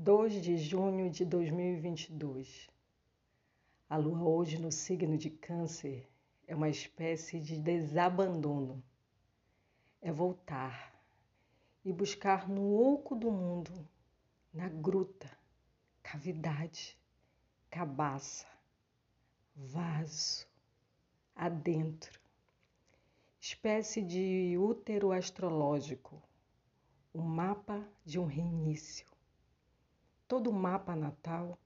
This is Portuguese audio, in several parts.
2 de junho de 2022. A lua hoje no signo de Câncer é uma espécie de desabandono. É voltar e buscar no oco do mundo, na gruta, cavidade, cabaça, vaso, adentro, espécie de útero astrológico, o mapa de um reinício Todo mapa natal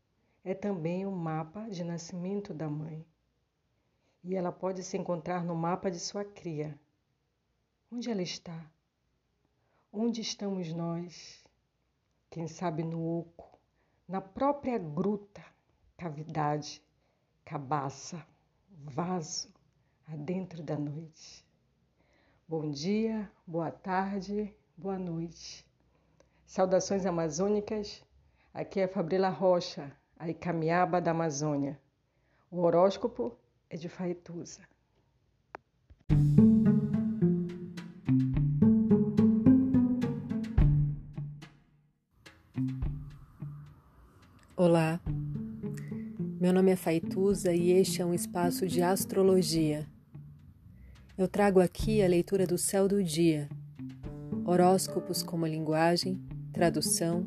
é também o um mapa de nascimento da mãe. E ela pode se encontrar no mapa de sua cria. Onde ela está? Onde estamos nós? Quem sabe no oco, na própria gruta, cavidade, cabaça, vaso, adentro da noite. Bom dia, boa tarde, boa noite. Saudações amazônicas Aqui é Fabrila Rocha, a Icamiaba da Amazônia. O horóscopo é de Faetusa. Olá, meu nome é Faituza e este é um espaço de astrologia. Eu trago aqui a leitura do céu do dia, horóscopos como linguagem, tradução